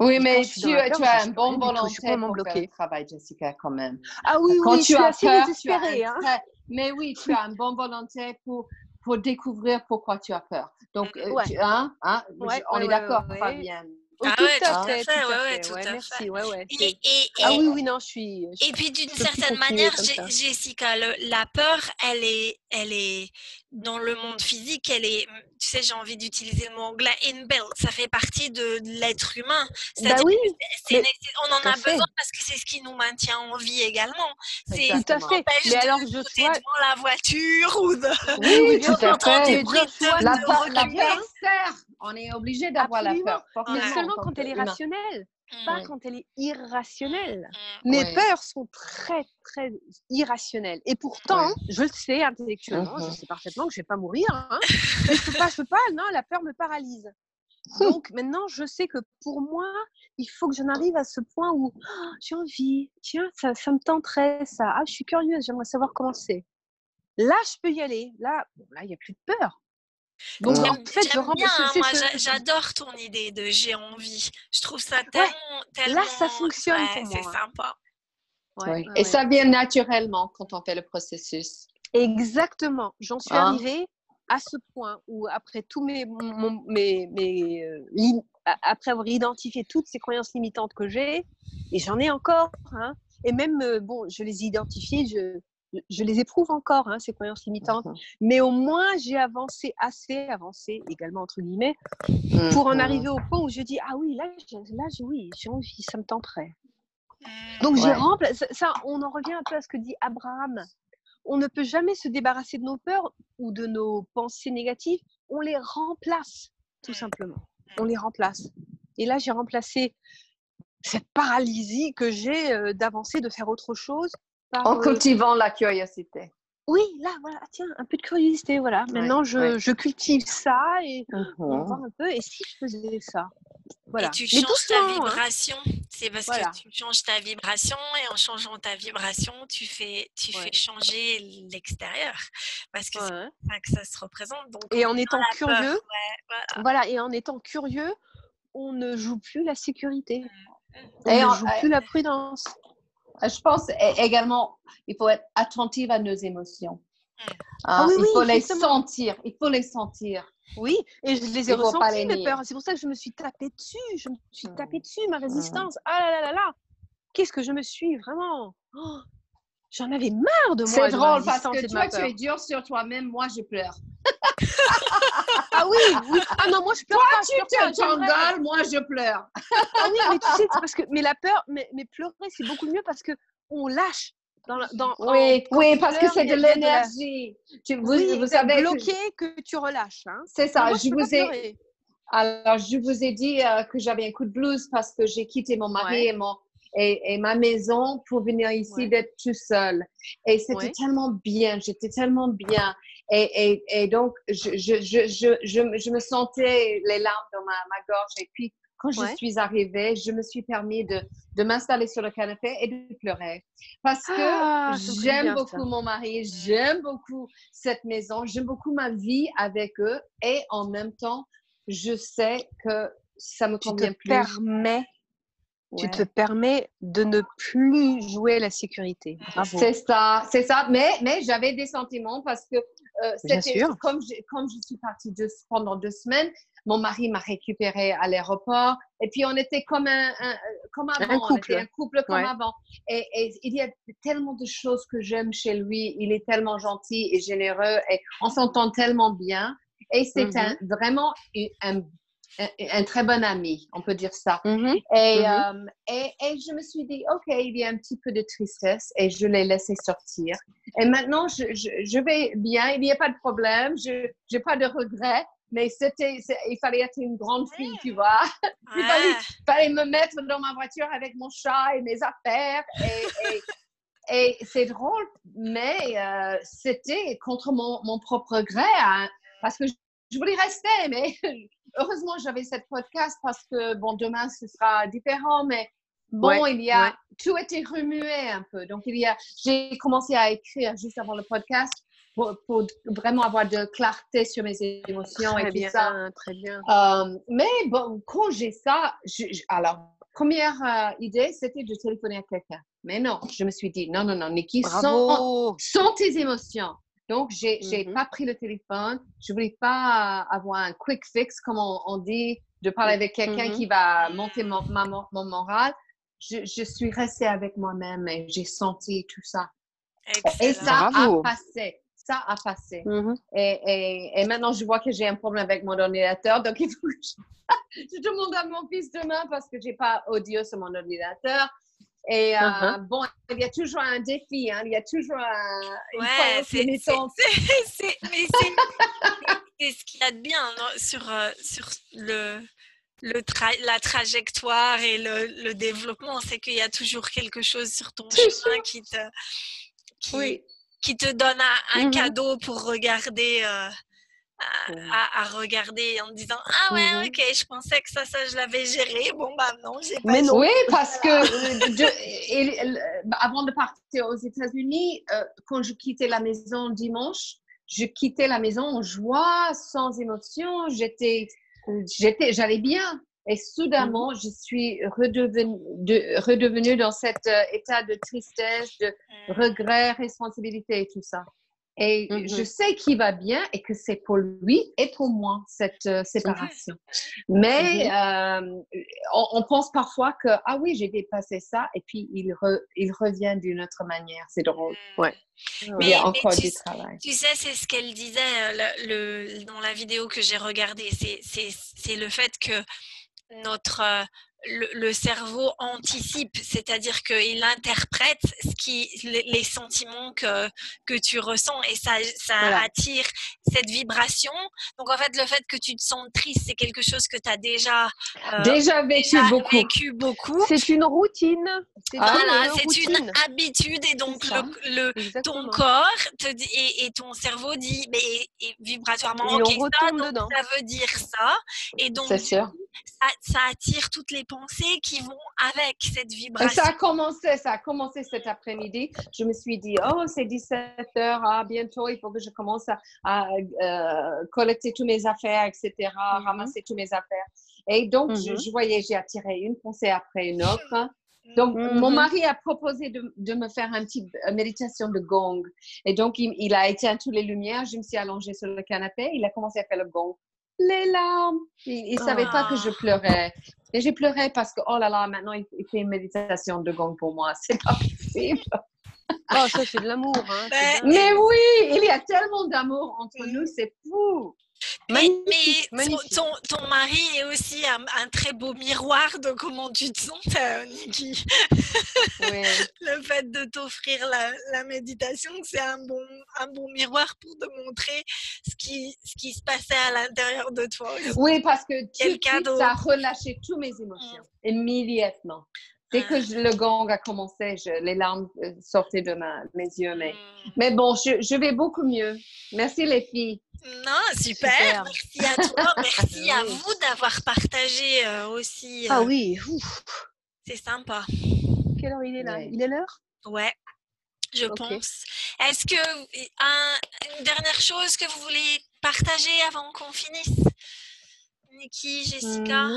Oui, mais suis tu, peur, as suis un bon suis complètement pour faire le travail, Jessica, quand même. Ah oui, Quand oui, tu je suis as assez peur, tu as désespérée. un Hein. Mais oui, tu as une bonne volonté pour, pour découvrir pourquoi tu as peur. Donc, euh, Ouais. tu- hein, hein, Ouais, on ouais, est d'accord, ouais, ouais. Fabienne. Ah tout à tout à fait, tout à ouais, ouais, fait. tout ouais, à merci, fait. ouais, ouais. Et, c'est- et, Ah et- oui, oui, non, je suis. je- Et puis d'une certaine manière. Jessica, le- la peur, elle est, elle est dans le monde physique, elle est, tu sais, j'ai envie d'utiliser le mot anglais, inbuilt. Ça fait partie de l'être humain. Bah oui, on en a fait. besoin parce que c'est ce qui nous maintient en vie également. C'est tout à fait. Mais alors, sauter Joshua, devant la voiture ou de Oui, oui, tout à fait. La, peur- la peur sert. On est obligé d'avoir la peur. mais seulement quand elle est rationnelle. pas quand elle est irrationnelle. Mmh. Mes peurs sont très, très irrationnelles. Et pourtant, je le sais intellectuellement, je Mhm. sais parfaitement que je vais pas mourir. hein. Mais je peux pas, je peux pas, non, la peur me paralyse. Donc maintenant, je sais que pour moi, il faut que j'en arrive à ce point où Oh, j'ai envie, tiens, ça, ça me tenterait, ça. Ah, je suis curieuse, j'aimerais savoir comment c'est. Là, je peux y aller. Là, bon, là, il n'y a plus de peur. Donc, en fait, rem- bien, c'est- hein, c'est moi j'adore ton idée de j'ai envie. Je trouve ça tellement, tellement ça fonctionne ouais, pour C'est moi. sympa. Ouais, Oui. ouais, Et ouais. ça vient naturellement quand on fait le processus. Exactement. J'en suis Hein? arrivée à ce point où, après tous mes, mon- mes, mes, euh, après avoir identifié toutes ces croyances limitantes que j'ai, et j'en ai encore, hein, et même, euh, bon, je les ai identifiées, je, je les éprouve encore, hein, ces croyances limitantes, Mhm. mais au moins j'ai avancé assez, avancé également entre guillemets, pour en arriver au point où je dis, ah oui, là, là oui, j'ai envie, ça me tenterait. Mmh. Donc j'ai remplacé ça, ça, on en revient un peu à ce que dit Abraham. On ne peut jamais se débarrasser de nos peurs ou de nos pensées négatives. On les remplace, tout simplement. On les remplace. Et là, j'ai remplacé cette paralysie que j'ai euh, d'avancer, de faire autre chose. Par, En euh, cultivant la curiosité. oui, là, voilà, tiens, un peu de curiosité, voilà. Maintenant, je, ouais. je cultive ça et on va Mhm. voir un peu. Et si je faisais ça? Voilà. Et tu Mais changes ta hein. vibration. C'est parce Voilà. que tu changes ta vibration et en changeant ta vibration, tu fais, tu Ouais. fais changer l'extérieur. Parce que c'est Ouais. comme ça que ça se représente. Donc, Et on en étant curieux, ouais, voilà. Voilà, et en étant curieux, on ne joue plus la sécurité. On Et ne en- joue plus la prudence. Je pense également, il faut être attentive à nos émotions. Ah Hein, oui, il oui, faut les sentir. Il faut les sentir. Oui, et je les ai les mes peurs. C'est pour ça que je me suis tapée dessus. Je me suis Mm. tapée dessus, ma résistance. Ah là là là là Qu'est-ce que je me suis vraiment? Oh, J'en avais marre de moi. C'est drôle parce que toi, tu es dur sur toi-même. Moi, je pleure. Ah oui, oui. Ah non, moi je pleure Toi, pas. tu t'engueules. Moi, je pleure. Ah oui, mais tu sais, c'est parce que mais la peur, mais, mais pleurer, c'est beaucoup mieux parce que on lâche. Dans, la- dans, Oui, oui, parce que c'est de la- l'énergie. Tu- Vous, Oui, vous c'est savez, que- bloqué que tu relâches. Hein. c'est ça. moi, Je vous ai, pleurer. alors, je vous ai dit euh, que j'avais un coup de blues parce que j'ai quitté mon mari Ouais. et, mon, et, et ma maison pour venir ici Ouais. d'être tout seul. Et c'était Ouais. tellement bien, j'étais tellement bien. Et, et, et donc, je, je, je, je, je, me- sentais les larmes dans ma, ma gorge. Et puis, quand je suis arrivée, je me suis permis de, de m'installer sur le canapé et de pleurer. Parce que Ah, j'aime ça. beaucoup mon mari, j'aime beaucoup cette maison, j'aime beaucoup ma vie avec eux. Et en même temps, je sais que ça me tu te convient plus. permets, tu te permets de ne plus jouer la sécurité. C'est ça, c'est ça. Mais, mais j'avais des sentiments parce que euh, Bien c'était sûr. comme, je suis partie deux- pendant deux semaines, mon mari m'a récupérée à l'aéroport et puis on était comme un, un- comme avant, on couple. était un couple comme Ouais. avant. Et, et il y a tellement de choses que j'aime chez lui. Il est tellement gentil et généreux et on s'entend tellement bien. Et c'est Mhm. un, vraiment un, un, très bon ami, on peut dire ça. Mhm. Et, Mhm. euh, et, et je me suis dit, OK, il y a un petit peu de tristesse et je l'ai laissé sortir. Et maintenant, je, je, je vais bien, il n'y a pas de problème, je n'ai pas de regrets, mais c'était, il fallait être une grande fille, tu vois. Il fallait, me mettre dans ma voiture avec mon chat et mes affaires. Et, et, et c'est drôle, mais euh, c'était contre mon, mon propre gré, hein, parce que je, je voulais rester, mais heureusement j'avais cette podcast parce que, bon, demain ce sera différent, mais bon, Ouais, il y a, ouais. tout était remué un peu. Donc, il y a, j'ai commencé à écrire juste avant le podcast pour, pour vraiment avoir de clarté sur mes émotions Très et tout bien, ça. très bien. Euh, mais bon, quand j'ai ça, je- je- alors, première euh, idée, c'était de téléphoner à quelqu'un. Mais non, je me suis dit, non, non, non, Nikki, sans, sans tes émotions? Donc, j'ai j'ai Mhm. pas pris le téléphone. Je voulais pas avoir un quick fix, comme on, on dit, de parler avec quelqu'un Mhm. qui va monter mon, ma- mon, moral. Je, je suis restée avec moi-même et j'ai senti tout ça. Et ça Bravo. a passé. Ça a passé. Mhm. Et, et, et maintenant, je vois que j'ai un problème avec mon ordinateur. Donc, il faut que je, je demande à mon fils demain parce que j'ai pas audio sur mon ordinateur. Et euh, Uh-huh. bon, il y a toujours un défi. Hein, il y a toujours un, Ouais, c'est-. C'est- ce qu'il y a de bien non, sur, euh, sur le, le la trajectoire et le, développement, c'est qu'il y a toujours quelque chose sur ton chemin qui te, qui, qui, te donne un, mmh cadeau pour regarder. Euh, à, à, en disant ah ouais mmh ok je pensais que ça ça je l'avais géré bon bah non j'ai pas mais non. oui parce que euh, avant de partir aux États-Unis euh, quand je quittais la maison dimanche je quittais la maison en joie sans émotion. J'étais j'étais j'allais bien. Et soudainement, mmh je suis redevenue, de, redevenue dans cet euh, état de tristesse, de mmh. regret, responsabilité et tout ça. Et mmh je sais qu'il va bien et que c'est pour lui et pour moi cette euh, séparation. Mais euh, on, pense parfois que, ah oui, j'ai dépassé ça et puis il, il revient d'une autre manière. C'est drôle. Ouais. Mais, il y a encore du travail. Tu sais, c'est ce qu'elle disait le, dans la vidéo que j'ai regardée. C'est le fait que notre euh, le, cerveau anticipe, c'est-à-dire qu'il interprète ce qui, les, sentiments que, que tu ressens et ça, ça attire cette vibration. Donc en fait, le fait que tu te sens triste, c'est quelque chose que tu as déjà, euh, déjà, vécu, beaucoup. C'est une routine. Voilà, c'est une habitude et donc le, ton corps te dit, et, ton cerveau dit mais, et, vibratoirement, ok, ça, ça veut dire ça. Et donc, ça, ça attire toutes les pensées qui vont avec cette vibration. Ça a commencé, ça a commencé cet après-midi. Je me suis dit, oh, c'est 17 heures, ah, bientôt, il faut que je commence à, euh, collecter toutes mes affaires, etc., mm-hmm. ramasser toutes mes affaires. Et donc, mm-hmm. je, voyais, j'ai attiré une pensée après une autre. Donc, mon mari a proposé de, de, me faire un petit méditation de gong. Et donc, il, il, a éteint toutes les lumières. Je me suis allongée sur le canapé. Il a commencé à faire le gong les larmes. Il ne savait pas que je ah. pleurais. Et j'ai pleuré parce que, oh là là, maintenant, il, fait une méditation de gong pour moi. C'est pas possible. Oh, ça, c'est de l'amour. Hein, ben, mais oui, il y a tellement d'amour entre nous, c'est fou. Mais, ton, ton, mari est aussi un, très beau miroir de comment tu te sens, Niki. Le fait de t'offrir la, la, méditation, c'est un bon, un bon miroir pour te montrer ce qui, ce qui se passait à l'intérieur de toi. Oui, parce que tout cadeau. ça a relâché toutes mes émotions mm. immédiatement. Dès que le gong a commencé, les larmes euh, sortaient de ma, mes yeux. Mais, mm. mais bon, je, je vais beaucoup mieux. Merci les filles. Non, super. Merci à toi. Merci à vous d'avoir partagé euh, aussi. ah euh, oui. C'est sympa. Quelle heure il est là? Il est l'heure? Ouais, je pense. Est-ce que une dernière chose que vous voulez partager avant qu'on finisse? Niki, Jessica?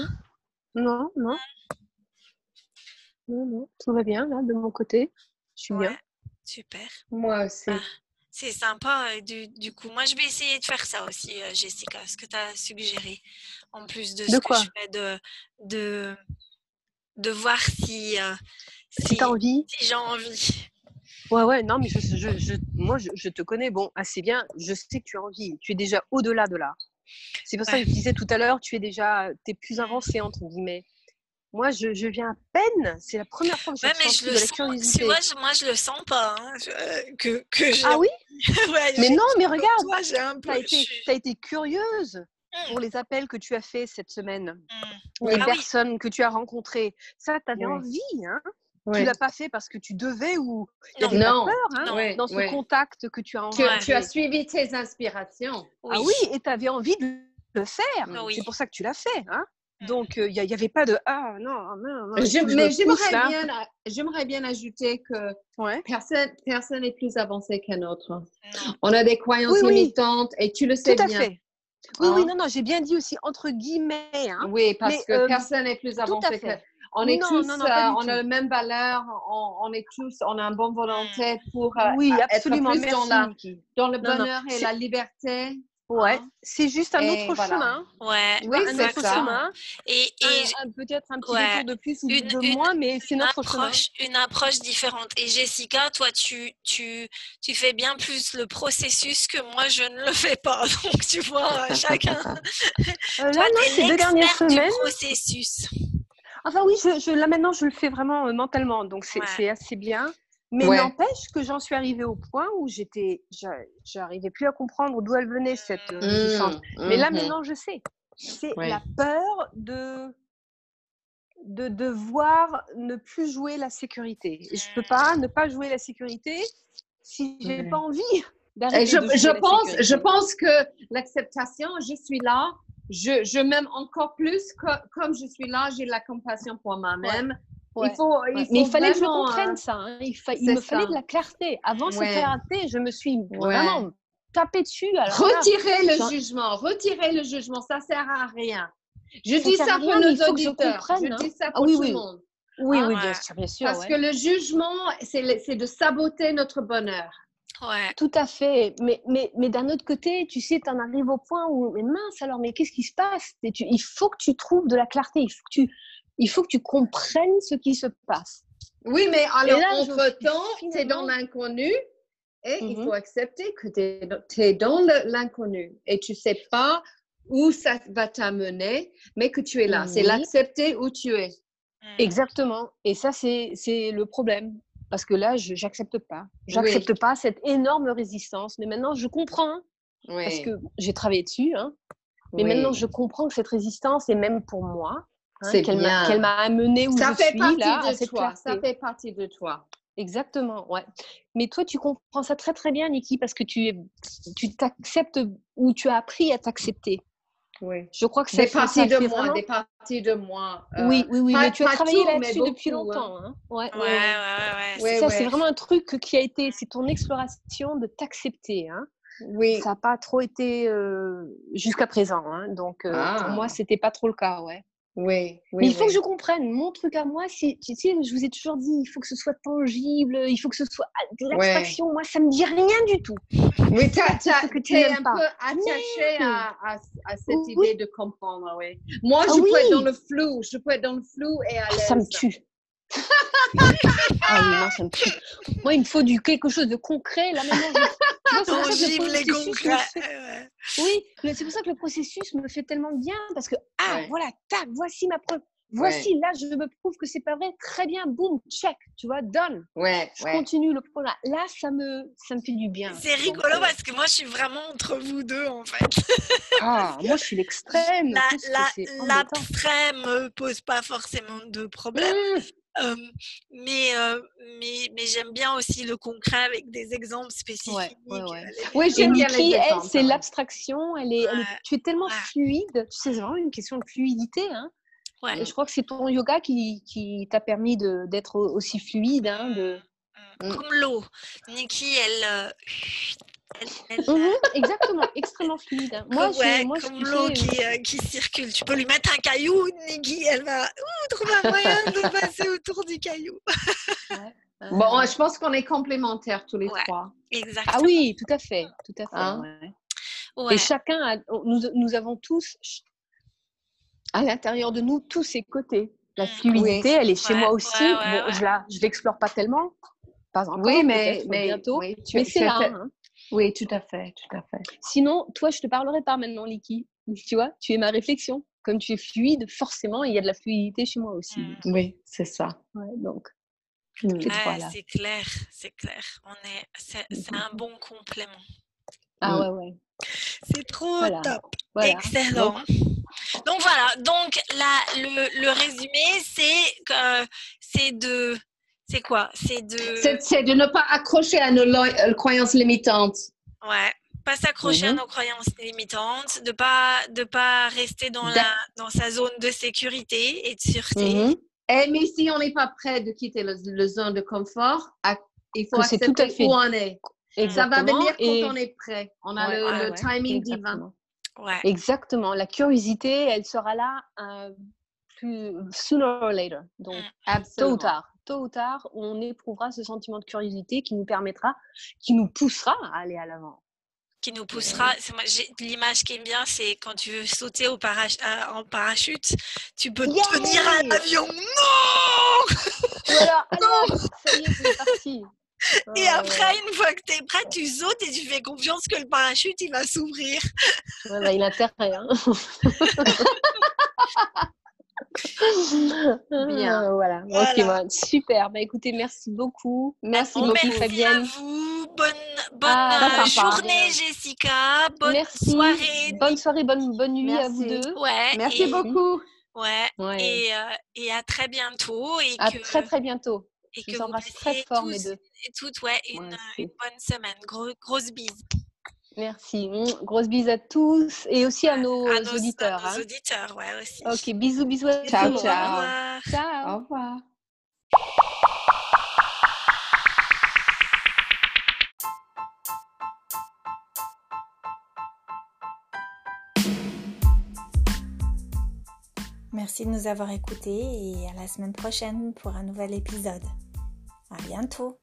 Non, non. Non, non. Tout va bien là de mon côté. Je suis bien. Super. Moi aussi. Bah, c'est sympa. Du, du, coup, moi, je vais essayer de faire ça aussi, euh, Jessica, ce que tu as suggéré, en plus de ce que je fais, de, de, de voir si, euh, si, envie. si j'ai envie. Ouais, ouais, non, mais je, je, moi, je, te connais, bon, assez bien, je sais que tu as envie, tu es déjà au-delà de là. C'est pour ça que je disais tout à l'heure, tu es déjà, tu es plus avancé, entre guillemets. Moi, je, je, viens à peine. C'est la première fois que je, ouais, mais je le sens, tu vois, moi, je le sens pas. Hein, que, que ah oui? Ouais, Mais non, mais regarde, tu as, été, as été curieuse pour mmh. les appels que tu as faits cette semaine, mmh. les ah personnes que tu as rencontrées. Ça, tu avais envie, hein? Tu l'as pas fait parce que tu devais ou il y non. peur hein, dans ce contact que tu as envie. Tu as suivi tes inspirations. Ah oui, et tu avais envie de le faire. C'est pour ça que tu l'as fait. Hein? Donc, il n'y avait pas de Ah, non, non, non. mais j'aimerais bien, j'aimerais bien ajouter que personne personne n'est plus avancé qu'un autre. On a des croyances limitantes et tu le sais Tout à Fait. Oui, oui, hein? non, non, j'ai bien dit aussi entre guillemets. Hein. Oui, parce que personne n'est plus avancé que. On est tous, on a la même valeur, on, est tous, on a une bonne volonté pour oui, absolument. être plus dans, la, dans le bonheur et la liberté. Ouais, hein? c'est juste un autre chemin. Ouais, oui, un autre chemin. Et, et peut-être un petit ouais, de plus ou de moins, mais c'est notre approche, chemin. Une approche différente. Et Jessica, toi, tu, tu, tu fais bien plus le processus que moi, je ne le fais pas. Donc, tu vois, euh, chacun. euh, là, non, ces deux dernières semaines. processus. Enfin, oui, je, je, là maintenant, je le fais vraiment euh, mentalement. Donc, c'est assez bien. Mais n'empêche que j'en suis arrivée au point où j'étais, j'arrivais plus à comprendre d'où elle venait cette euh, mmh, Mais là mmh. maintenant, je sais. c'est la peur de, de devoir ne plus jouer la sécurité. Je ne peux pas ne pas jouer la sécurité si je n'ai pas envie d'arrêter je, je pense, je pense que l'acceptation, je suis là, je, je m'aime encore plus comme je suis là, j'ai la compassion pour moi-même. Il faut, il Mais il fallait que je comprenne ça. Hein. Il, il me fallait de la clarté. Avant cette clarté, je me suis vraiment tapé dessus. retirez le jugement, retirez le jugement, ça sert à rien. Je dis ça pour nos auditeurs. Je, je, dis ça hein. pour ah, oui, tout oui. le monde. Oui, oui, bien sûr, bien sûr. Parce que le jugement, c'est de saboter notre bonheur. Ouais. Tout à fait. Mais, mais, mais d'un autre côté, tu sais, tu en arrives au point où, mais mince, alors, mais qu'est-ce qui se passe? Tu, Il faut que tu trouves de la clarté. Il faut que tu, il faut que tu comprennes ce qui se passe. Oui, mais alors, entre-temps, tu es dans l'inconnu et il mmh faut accepter que tu es, dans l'inconnu et tu sais pas où ça va t'amener, mais que tu es là. C'est l'accepter où tu es. Mmh. Exactement. Et ça, c'est le problème. Parce que là, je n'accepte pas. J'accepte pas cette énorme résistance. Mais maintenant, je comprends. Parce que j'ai travaillé dessus. Hein. Mais maintenant, je comprends que cette résistance est même pour moi. Hein, qu'elle m'a amené où ça je fait suis partie là. De toi. Ça fait partie de toi. Exactement, ouais. Mais toi, tu comprends ça très très bien, Niki, parce que tu tu t'acceptes ou tu as appris à t'accepter. Oui. Je crois que c'est partie de moi, des parties de moi. Euh, oui, oui, oui. mais tu as travaillé là-dessus depuis longtemps. Hein. Ouais, ouais, ouais. ouais, ça, c'est vraiment un truc qui a été, c'est ton exploration de t'accepter. Hein. Oui. Ça n'a pas trop été euh, jusqu'à présent. Hein. Donc, euh, pour moi, ah. c'était pas trop le cas, ouais. Oui, Mais il faut que je comprenne. Mon truc à moi, si, tu sais, je vous ai toujours dit, il faut que ce soit tangible, il faut que ce soit de l'abstraction. Moi, ça me dit rien du tout. Oui, tu es un peu attaché à, à, cette idée de comprendre. Oui. Moi, je ah peux être dans le flou. Je peux être dans le flou et à l'aise. Ça me tue. Ah oui, moi, ça me tue. Moi, il me faut du quelque chose de concret. Là, maintenant, concrets. Oui, c'est pour ça que le processus me fait tellement bien parce que, ah, voilà, tac, voici ma preuve. Voici, là, je me prouve que c'est pas vrai. Très bien, boum, check, tu vois, done. Ouais, je continue le programme. Là, ça me, ça me fait du bien. C'est rigolo euh parce que moi, je suis vraiment entre vous deux, en fait. ah, moi, je suis l'extrême. L'extrême la, me pose pas forcément de problème. Mmh mais, mais, mais j'aime bien aussi le concret avec des exemples spécifiques. Ouais, ouais, Oui, j'aime bien les exemples. C'est l'abstraction. Elle est, tu es tellement fluide. Tu sais, c'est vraiment une question de fluidité. Hein. Et je crois que c'est ton yoga qui, qui t'a permis d'être aussi fluide. Hein, de... Mmh, mmh. Comme l'eau. Nikki, elle, Mhm, exactement, extrêmement fluide. Moi, ouais, moi, comme l'eau qui, euh, qui, circule. Tu peux lui mettre un caillou, Niggy, elle va trouver un moyen de passer autour du caillou. Bon, je pense qu'on est complémentaires tous les trois. Exactement. Ah oui, tout à fait, tout à fait. Hein? Et chacun, a, nous, nous avons tous à l'intérieur de nous tous ces côtés. La mmh. fluidité, elle est chez moi aussi. bon, je la, je l'explore pas tellement, pas encore. Oui, mais, mais bientôt. Oui, mais c'est là. Hein. Oui, tout à fait, tout à fait. Sinon, toi, je te parlerai pas maintenant, Liki. Tu vois, tu es ma réflexion. Comme tu es fluide, forcément, il y a de la fluidité chez moi aussi. Mmh. Oui, c'est ça. donc, c'est clair, c'est clair. On est, c'est, un bon complément. Ah ouais, ouais. C'est trop top. Excellent. Donc, voilà. Donc là, le, le résumé, c'est que c'est de c'est quoi? C'est de... C'est de ne pas accrocher à nos euh, croyances limitantes. Ouais, pas s'accrocher à mhm. nos croyances limitantes, de pas de pas rester dans la dans sa zone de sécurité et de sûreté. Mhm. Et mais si on n'est pas prêt de quitter le, zone de confort, il faut accepter tout à fait. où on est. Ça va venir quand on est prêt. On a le, timing divin. Ouais. Exactement. La curiosité, elle sera là euh, plus sooner or later. Donc, mm. tôt ou tard tôt ou tard, on éprouvera ce sentiment de curiosité qui nous permettra, qui nous poussera à aller à l'avant. Qui nous poussera. L'image qui est bien, c'est quand tu veux sauter au euh, en parachute, tu peux tenir un avion. Non Voilà, non ça y est, c'est parti. Et après, une fois que tu es prêt, tu sautes et tu fais confiance que le parachute, il va s'ouvrir. Voilà, il a intérêt. Hein Bien. Ah, voilà. Ok, super. Bah, écoutez, merci beaucoup. Merci beaucoup, merci Fabienne. À vous. Bonne bonne ah, journée, Jessica. Bonne Merci. soirée. Bonne soirée, bonne, bonne nuit à vous deux. Ouais, Merci beaucoup. Ouais. Et, et, à très bientôt. Et à très, très bientôt. Et Je que vous embrasse très fort, mes deux. Et toutes, ouais, une, une bonne semaine. Gros, grosse bise. Merci. Grosse bise à tous et aussi à nos, à nos auditeurs. À nos hein. auditeurs, ouais, aussi. Ok, bisous, bisous à ciao, tous. Ciao, Au revoir. Ciao. Au revoir. Merci de nous avoir écoutés et à la semaine prochaine pour un nouvel épisode. À bientôt!